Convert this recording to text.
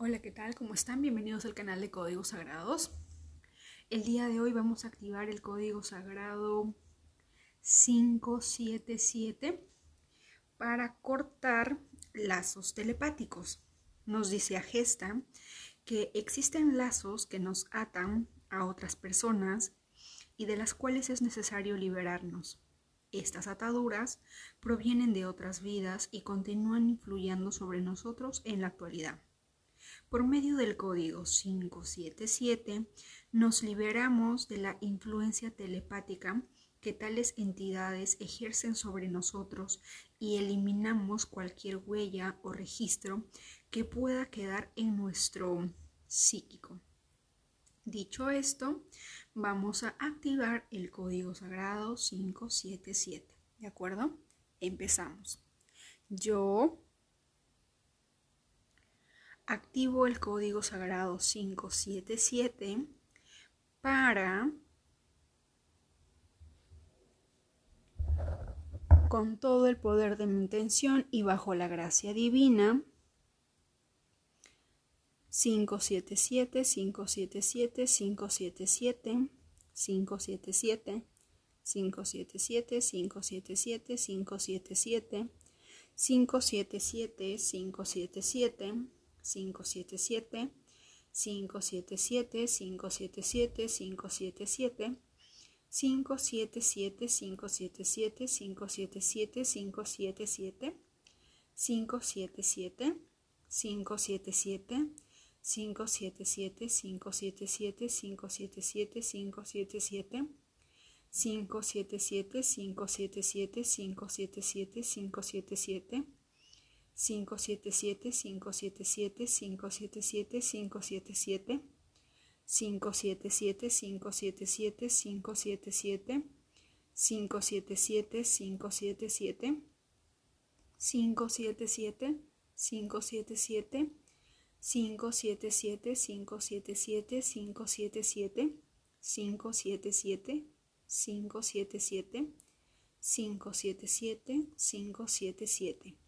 Hola, ¿qué tal? ¿Cómo están? Bienvenidos al canal de Códigos Sagrados. El día de hoy vamos a activar el código sagrado 577 para cortar lazos telepáticos. Nos dice a Gesta que existen lazos que nos atan a otras personas y de las cuales es necesario liberarnos. Estas ataduras provienen de otras vidas y continúan influyendo sobre nosotros en la actualidad. Por medio del código 577 nos liberamos de la influencia telepática que tales entidades ejercen sobre nosotros y eliminamos cualquier huella o registro que pueda quedar en nuestro psíquico. Dicho esto, vamos a activar el código sagrado 577. ¿De acuerdo? Empezamos. Yo activo el código sagrado 577 para con todo el poder de mi intención y bajo la gracia divina 577 577 577 577 577 577 577 577 577 577 577 577 577 577 577 577 577 577 577 577 577 577 577 577 577 577 577 577 577 577 577 577 577 577 577 577 577 577 577 577 577 577 577 577 577